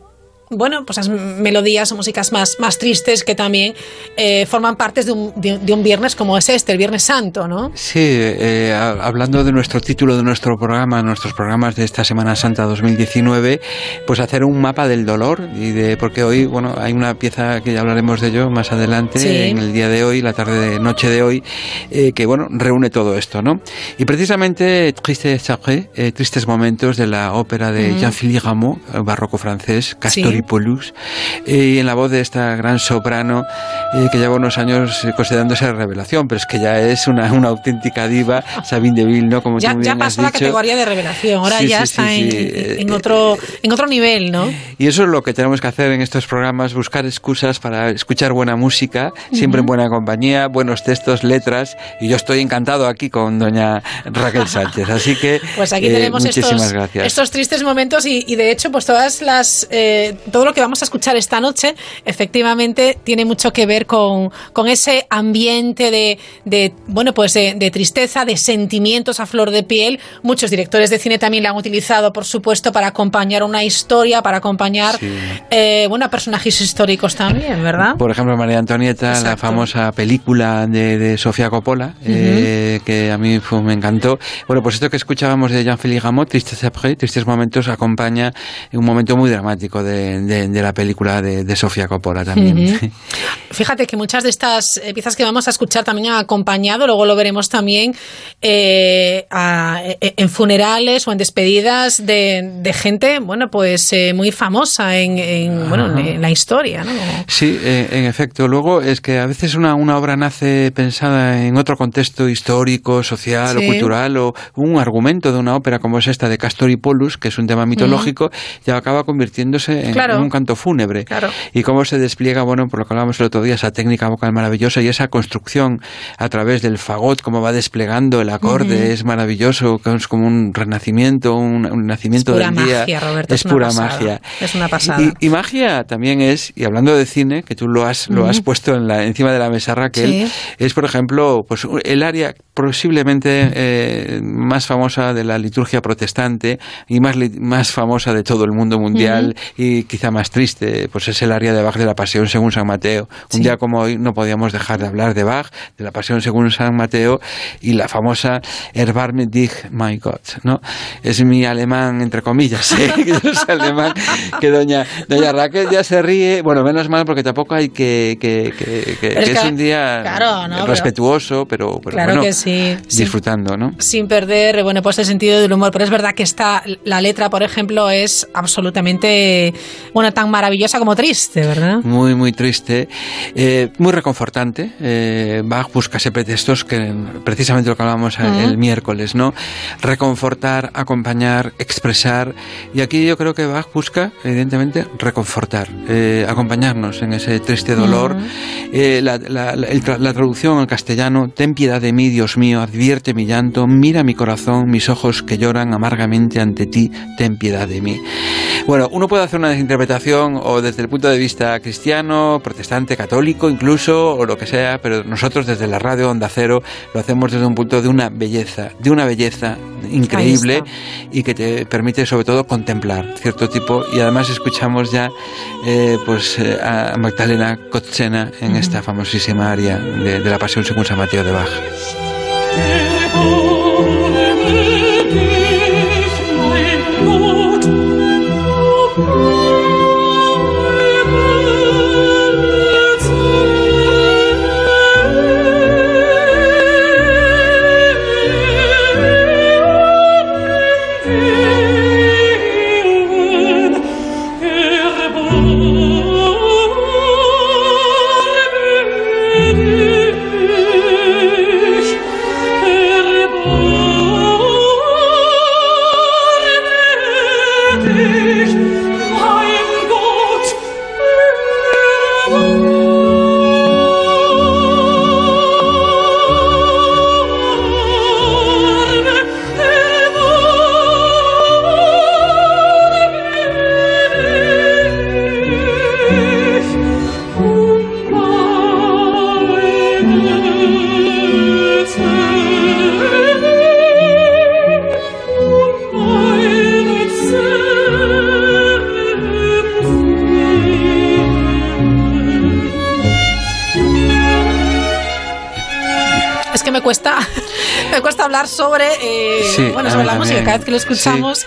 bueno, pues melodías o músicas más, más tristes que también eh, forman parte de un, de, un, viernes como es este, el Viernes Santo, ¿no? Sí, eh, hablando de nuestro título de nuestro programa, nuestros programas de esta Semana Santa 2019, pues hacer un mapa del dolor y de porque hoy, bueno, hay una pieza que ya hablaremos de ello más adelante en el día de hoy, la tarde de noche de hoy, eh, que bueno reúne todo esto, ¿no? Y precisamente Tristes Tristes momentos de la ópera de Jean-Philippe Rameau, barroco francés, Castori Polus, y en la voz de esta gran soprano eh, que lleva unos años eh, considerándose revelación, pero es que ya es una, una auténtica diva, Sabine Deville, ¿no? Como ya, ya pasó la categoría de revelación, ahora ya está en, otro, en otro nivel, ¿no? Y eso es lo que tenemos que hacer en estos programas, buscar excusas para escuchar buena música, siempre en buena compañía, buenos textos, letras, y yo estoy encantado aquí con doña Raquel Sánchez, así que pues aquí eh, tenemos estos, estos tristes momentos y, de hecho pues todas las todo lo que vamos a escuchar esta noche efectivamente tiene mucho que ver con, con ese ambiente de, de bueno, pues de, tristeza, de sentimientos a flor de piel. Muchos directores de cine también la han utilizado, por supuesto, para acompañar una historia, para acompañar eh, bueno, a personajes históricos también, ¿verdad? Por ejemplo, María Antonieta, la famosa película de, Sofía Coppola, eh, que a mí me encantó. Bueno, pues esto que escuchábamos de Jean-Philippe Gamout, Tristes Après, Tristes Momentos, acompaña un momento muy dramático de de, de la película de, de Sofía Coppola también. Fíjate que muchas de estas eh, piezas que vamos a escuchar también han acompañado, luego lo veremos también eh, a- eh, en funerales o en despedidas de, de gente, bueno, pues eh, muy famosa en, en, bueno, en, en la historia, ¿no? Sí, eh, en efecto. Luego es que a veces una, una obra nace pensada en otro contexto histórico, social Sí. o cultural, o un argumento de una ópera como es esta de Castor y Polus, que es un tema mitológico, y acaba convirtiéndose en, Claro. En un canto fúnebre. Claro. Y cómo se despliega, bueno, por lo que hablábamos el otro día, esa técnica vocal maravillosa y esa construcción a través del fagot, cómo va desplegando el acorde, es maravilloso, es como un renacimiento, un, un nacimiento del día. magia, Roberto. es pura pasada. magia. Es una pasada. Y, y magia también es, y hablando de cine, que tú lo has, lo has puesto en la, encima de la mesa, Raquel, Sí. es, por ejemplo, pues el área posiblemente eh, más famosa de la liturgia protestante y más, más famosa de todo el mundo mundial y quizá más triste, pues es el área de Bach de la Pasión según San Mateo. Un día como hoy no podíamos dejar de hablar de Bach, de la Pasión según San Mateo y la famosa Erbarme dich, my Gott, ¿no? Es mi alemán, entre comillas, ¿eh? que es alemán, que doña, doña Raquel ya se ríe, bueno, menos mal porque tampoco hay que, que, que, que- Pero es que es que- un día claro, ¿no? Respetuoso, pero, pero Claro bueno, que sí, disfrutando, ¿no? sin perder bueno pues el sentido del humor pero es verdad que esta la letra por ejemplo es absolutamente bueno tan maravillosa como triste verdad Muy, muy triste, eh, muy reconfortante. Eh, Bach busca ese pretextos que precisamente lo que hablábamos Ujú. el miércoles, ¿no? Reconfortar, acompañar, expresar. Y aquí yo creo que Bach busca, evidentemente, reconfortar, eh, acompañarnos en ese triste dolor. Eh, la, la- la- el la traducción al castellano, ten piedad de mí, Dios mío, advierte mi llanto, mira mi corazón, mis ojos que lloran amargamente ante ti, ten piedad de mí. Bueno, uno puede hacer una interpretación o desde el punto de vista cristiano, protestante, católico incluso, o lo que sea, pero nosotros desde la radio Onda Cero lo hacemos desde un punto de una belleza, de una belleza increíble y que te permite sobre todo contemplar cierto tipo. Y además escuchamos ya eh, pues eh, a Magdalena Kotzena en esta famosísima aria de, de la Pasión según San Mateo de Bach. Hablar sobre eh, Sí, bueno sobre la música. Cada vez que lo escuchamos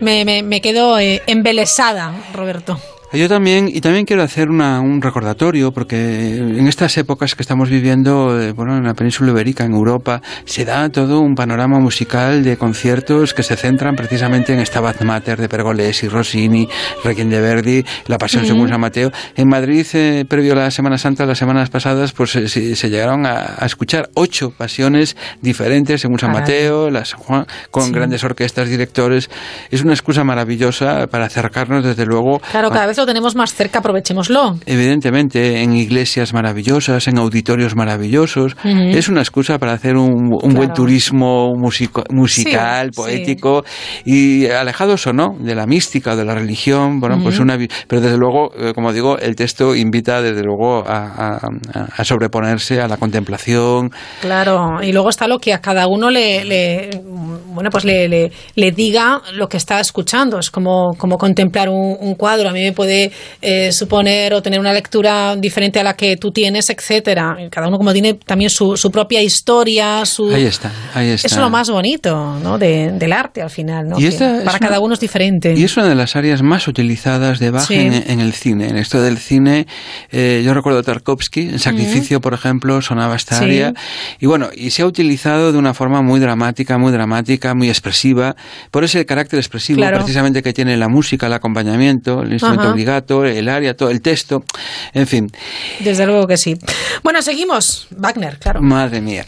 me, me, me quedo eh, embelesada Roberto Yo también, y también quiero hacer una, un recordatorio, porque en estas épocas que estamos viviendo, eh, bueno, en la península ibérica, en Europa, se da todo un panorama musical de conciertos que se centran precisamente en Stabat Mater de Pergolesi, Rossini, Requiem de Verdi, La Pasión según San Mateo. En Madrid, eh, previo a la Semana Santa, las semanas pasadas, pues eh, se, se llegaron a, a escuchar ocho pasiones diferentes según San. Mateo, la San Juan, con Sí. grandes orquestas, directores. Es una excusa maravillosa para acercarnos, desde luego, claro a- cada vez lo tenemos más cerca aprovechémoslo Evidentemente, en iglesias maravillosas, en auditorios maravillosos, Ujú. es una excusa para hacer un, un buen turismo musico- musical, Sí, poético y alejados o no de la mística o de la religión. Bueno, pues Ujú. una, vi- pero desde luego, eh, como digo, el texto invita desde luego a, a- a sobreponerse a la contemplación. Claro, y luego está lo que a cada uno le, le- bueno, pues le, le, le diga lo que está escuchando. Es como, como contemplar un, un cuadro. A mí me puede eh, suponer o tener una lectura diferente a la que tú tienes, etcétera. Cada uno como tiene también su, su propia historia, su... Ahí está, ahí está. Eso es lo más bonito, ¿no? De, del arte al final, ¿no? Y esta es para una- cada uno es diferente. Y es una de las áreas más utilizadas de Bach Sí. en, en el cine. En esto del cine, eh, yo recuerdo Tarkovsky, en Sacrificio, por ejemplo, sonaba esta Sí. área. Y bueno, y se ha utilizado de una forma muy dramática, muy dramática, muy expresiva, por ese carácter expresivo Claro. precisamente que tiene la música, el acompañamiento, el instrumento Ajá. Obligato, el área, todo el texto, en fin. Desde luego que sí. Bueno, seguimos. Wagner, claro. Madre mía.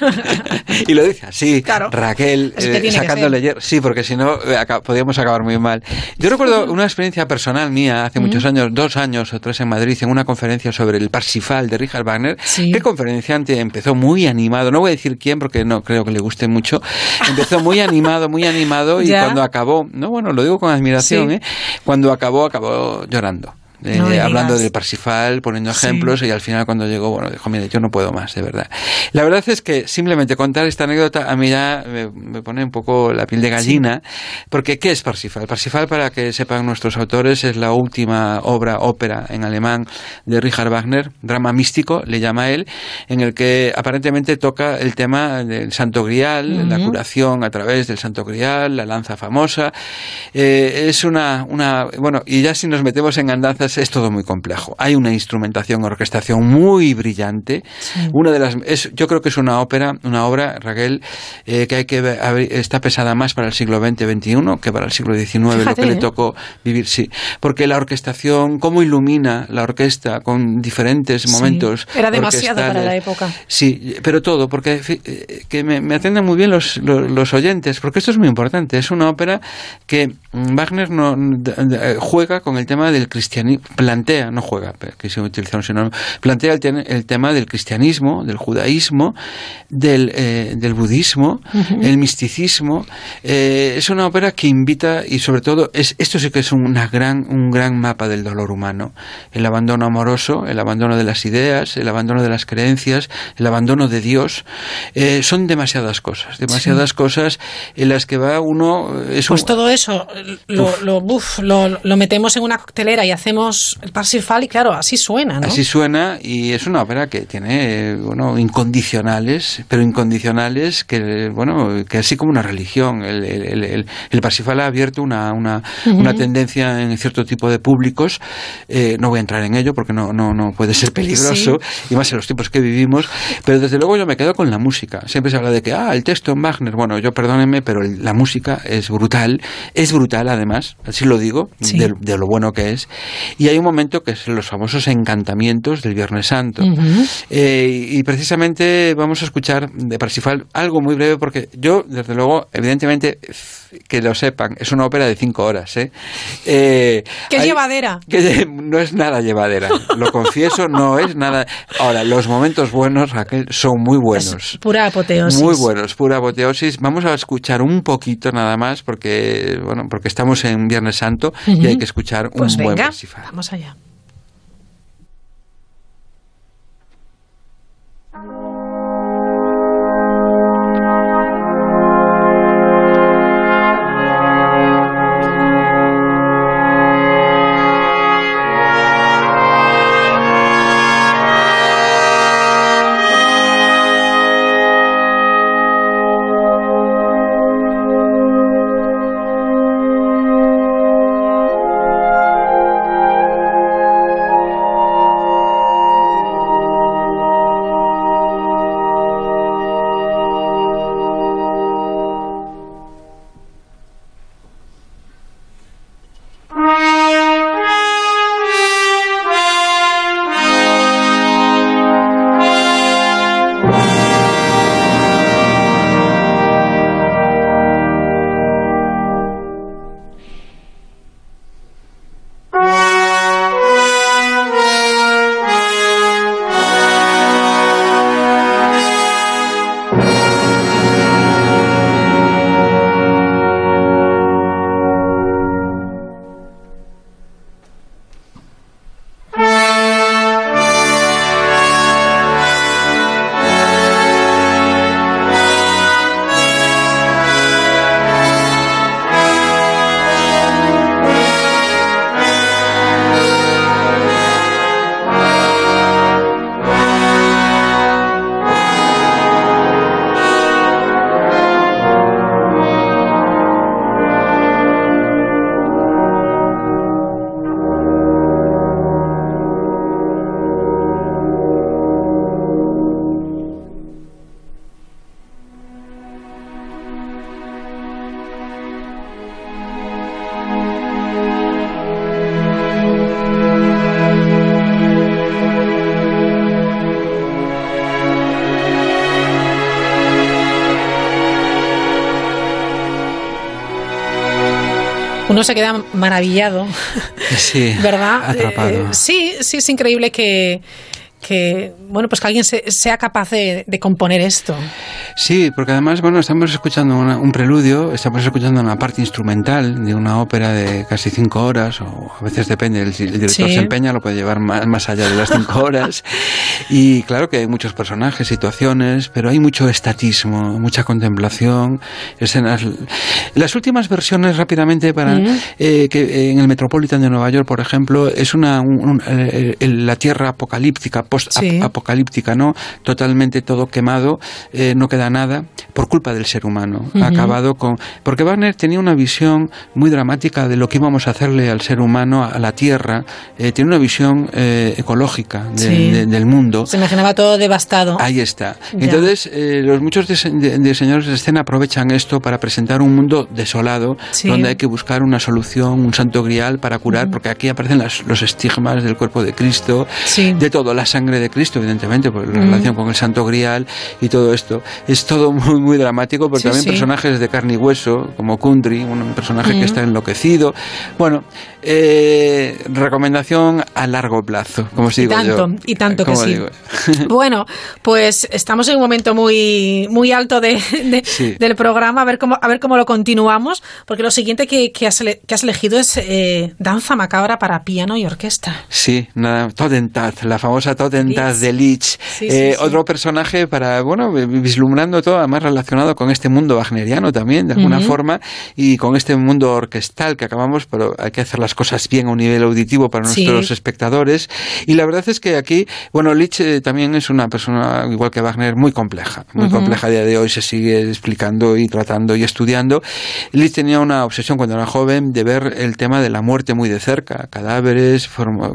y lo dice así, Claro. Raquel, eh, ser. hierro. Sí, porque si no, eh, aca- podríamos acabar muy mal. Yo recuerdo una experiencia personal mía hace muchos años, dos años o tres en Madrid, en una conferencia sobre el Parsifal de Richard Wagner. que El conferenciante empezó muy animado, no voy a decir quién porque no creo que le guste mucho. Empezó muy animado, muy animado y Ya. cuando acabó, no, bueno, lo digo con admiración, Sí. ¿eh? Cuando acabó, acabó llorando. Eh, No hablando del Parsifal, poniendo Sí. ejemplos y al final cuando llegó, bueno, dijo, mire, yo no puedo más, de verdad. La verdad es que simplemente contar esta anécdota a mí ya me, me pone un poco la piel de gallina, porque ¿qué es Parsifal? Parsifal, para que sepan nuestros autores, es la última obra, ópera en alemán de Richard Wagner, drama místico, le llama él, en el que aparentemente toca el tema del Santo Grial, la curación a través del Santo Grial, la lanza famosa. Eh, es una, una, bueno, y ya si nos metemos en andanzas es todo muy complejo. Hay una instrumentación, orquestación muy brillante. Una de las, es, yo creo que es una ópera, una obra, Raquel, eh, que hay que ver- está pesada más para el siglo XX, XXI que para el siglo XIX, lo que le ¿eh? tocó vivir, sí. Porque la orquestación, cómo ilumina la orquesta con diferentes Sí. momentos. Era demasiado para la época. Sí, pero todo, porque eh, que me, me atiendan muy bien los, los, los oyentes, porque esto es muy importante. Es una ópera que mm, Wagner no, eh, juega con el tema del cristianismo, plantea, no juega, que se utiliza un sinónimo, plantea el, tema del cristianismo, del judaísmo, del, eh, del budismo, el misticismo. Eh, es una ópera que invita y sobre todo es esto sí que es una gran un gran mapa del dolor humano, el abandono amoroso, el abandono de las ideas, el abandono de las creencias, el abandono de Dios. Eh, son demasiadas cosas, demasiadas cosas en las que va uno es Pues un- todo eso lo, lo, lo, lo metemos en una coctelera y hacemos el Parsifal y claro, así suena, ¿no? Así suena y es una ópera que tiene, bueno, incondicionales, pero incondicionales que, bueno, que así como una religión. El, el, el, el- el Parsifal ha abierto una, una, una tendencia en cierto tipo de públicos. Eh, no voy a entrar en ello porque no, no, no puede ser peligroso, y más en los tiempos que vivimos. Pero desde luego yo me quedo con la música. Siempre se habla de que, ah, el texto en Wagner. Bueno, yo perdónenme, pero el- la música es brutal. Es brutal además, así lo digo, Sí. de, de lo bueno que es. Y hay un momento que es los famosos encantamientos del Viernes Santo. Eh, y precisamente vamos a escuchar de Parsifal algo muy breve porque yo, desde luego, evidentemente, que lo sepan, es una ópera de cinco horas. ¿eh? Eh, ¡Qué hay- llevadera! que no es nada llevadera, lo confieso, no es nada. Ahora, los momentos buenos, Raquel, son muy buenos. Pura apoteosis. Muy buenos, pura apoteosis. Vamos a escuchar un poquito nada más porque, bueno, porque estamos en Viernes Santo y hay que escuchar un Pues buen venga, vamos allá. Uno se queda maravillado. Sí, ¿verdad? atrapado. Eh, sí, sí, es increíble que, que bueno pues que alguien sea capaz de, componer esto sí porque además bueno estamos escuchando un preludio estamos escuchando una parte instrumental de una ópera de casi cinco horas o a veces depende el, director se empeña lo puede llevar más, más allá de las cinco horas. Y claro que hay muchos personajes situaciones pero hay mucho estatismo mucha contemplación escenas. Las últimas versiones rápidamente para eh, que en el Metropolitan de Nueva York por ejemplo es una eh, la tierra apocalíptica post-apocalíptica, ¿no? Totalmente todo quemado, eh, no queda nada por culpa del ser humano. Ha acabado con. Porque Wagner tenía una visión muy dramática de lo que íbamos a hacerle al ser humano, a la tierra. Eh, tiene una visión eh, ecológica del mundo. Se imaginaba todo devastado. Ahí está. Entonces, los muchos diseñadores de escena aprovechan esto para presentar un mundo desolado, donde hay que buscar una solución, un santo grial para curar, porque aquí aparecen los estigmas del cuerpo de Cristo, de todo, la sangre de Cristo, evidentemente, por la relación con el Santo Grial y todo esto. Es todo muy, muy dramático, porque también personajes de carne y hueso, como Kundry, un personaje que está enloquecido. Bueno, eh, recomendación a largo plazo, como si y tanto, Y tanto que sí. bueno, pues estamos en un momento muy, muy alto de, del programa, a ver cómo, a ver cómo lo continuamos, porque lo siguiente que, que, has, que has, elegido es eh, Danza Macabra para piano y orquesta. Sí, nada, Totentat, la famosa Totentat de Lich. Eh, otro personaje para, bueno, vislumbrando todo, además relacionado con este mundo wagneriano también, de alguna forma, y con este mundo orquestal que acabamos, pero hay que hacer las cosas bien a un nivel auditivo para nuestros espectadores. Y la verdad es que aquí, bueno, Lich eh, también es una persona, igual que Wagner, muy compleja, muy compleja a día de hoy, se sigue explicando y tratando y estudiando. Lich tenía una obsesión cuando era joven de ver el tema de la muerte muy de cerca, cadáveres,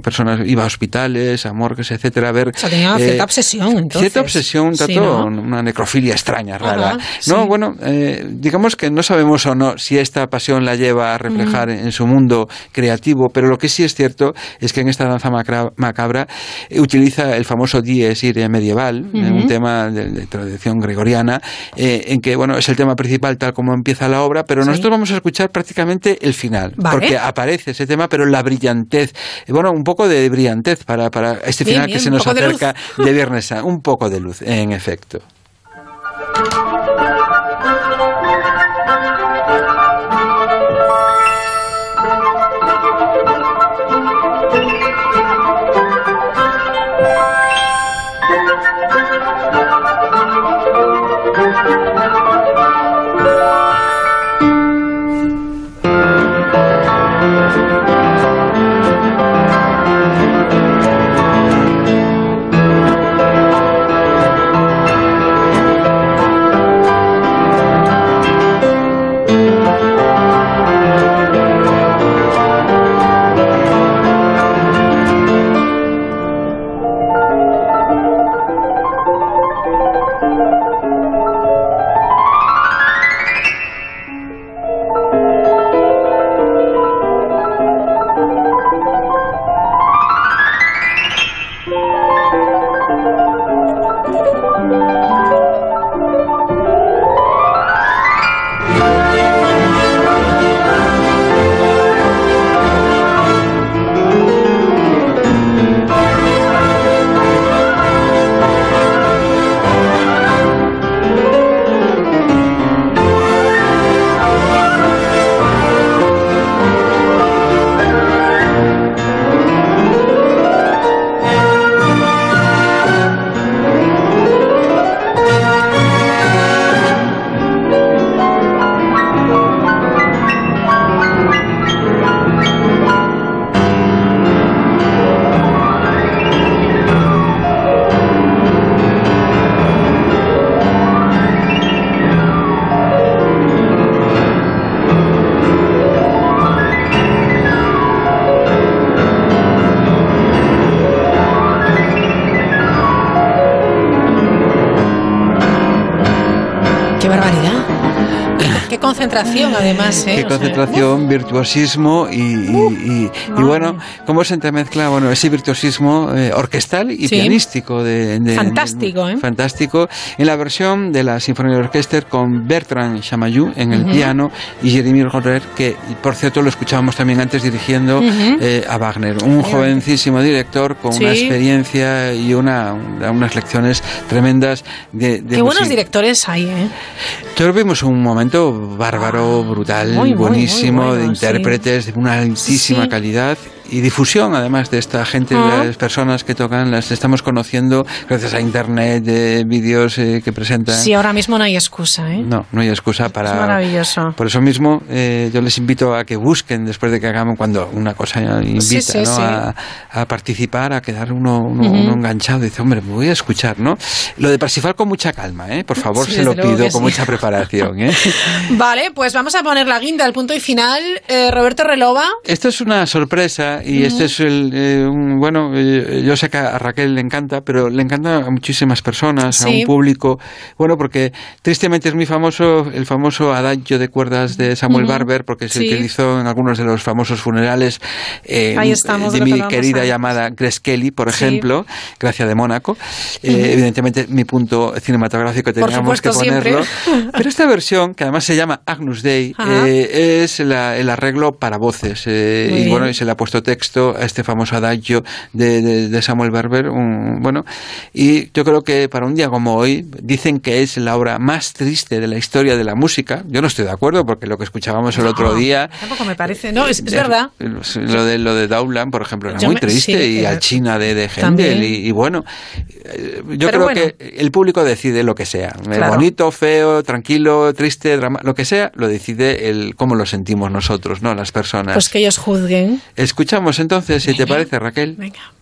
personas, iba a hospitales, a morgues, etcétera, a ver... O sea, tenía cierta eh, obsesión, entonces. Cierta obsesión, tanto, una necrofilia extraña, rara. no, bueno, eh, digamos que no sabemos o no si esta pasión la lleva a reflejar en su mundo creativo, pero lo que sí es cierto es que en esta danza macabra eh, utiliza el famoso dies irae medieval, un tema de, tradición gregoriana, en que, bueno, es el tema principal tal como empieza la obra, pero nosotros vamos a escuchar prácticamente el final, porque aparece ese tema, pero la brillantez, bueno, un poco de brillantez para, para este final que se nos acerca de, de Viernes un poco de luz, en efecto. Qué concentración, además. ¿eh? Qué concentración, virtuosismo y, y, y, bueno, cómo se entremezcla bueno, ese virtuosismo eh, orquestal y pianístico. De, fantástico, ¿eh? Fantástico. En la versión de la Sinfonía de Orquesta con Bertrand Chamayou en el piano y Jeremy Roder, que por cierto lo escuchábamos también antes dirigiendo eh, a Wagner. Un jovencísimo director con una experiencia y una, unas lecciones tremendas de, de Qué buenos directores hay, ¿eh? Todos vimos un momento bárbaro, brutal, buenísimo, de intérpretes de una altísima calidad y difusión además de esta gente, de las personas que tocan, las estamos conociendo gracias a internet, de vídeos eh, que presentan. Sí, ahora mismo no hay excusa, ¿eh? No, no hay excusa para... Es maravilloso. Por eso mismo eh, yo les invito a que busquen después de que hagamos, cuando una cosa invita ¿no? A, participar, a quedar uno, uno, enganchado, dice, hombre, me voy a escuchar, ¿no? Lo de Parsifal con mucha calma, ¿eh? Por favor, se lo pido con mucha preparación, ¿eh? vale, pues vamos a poner la guinda, el punto y final. Eh, Roberto Relova. Esto es una sorpresa y este es el, eh, bueno, eh, yo sé que a Raquel le encanta, pero le encanta a muchísimas personas, a un público, bueno, porque tristemente es muy famoso el famoso adagio de cuerdas de Samuel Barber, porque se utilizó en algunos de los famosos funerales eh, de mi querida llamada Grace Kelly, por ejemplo, Gracia de Mónaco. evidentemente mi punto cinematográfico teníamos que ponerlo. Pero esta versión, que además se llama Agnus Dei, es el arreglo para voces. y bueno, y se le ha puesto texto a este famoso adagio de, Samuel Barber. bueno, y yo creo que para un día como hoy dicen que es la obra más triste de la historia de la música. Yo no estoy de acuerdo porque lo que escuchábamos el otro día. Tampoco me parece. No, es, verdad. Lo de lo de Daulan, por ejemplo, era muy triste y al China de, de Händel y, bueno, eh, yo creo que el público decide lo que sea, bonito, feo, tranquilo, triste, drama, lo que sea, lo decide el cómo lo sentimos nosotros, no las personas. Pues que ellos juzguen. Escuchamos entonces, si te parece, Raquel. Venga.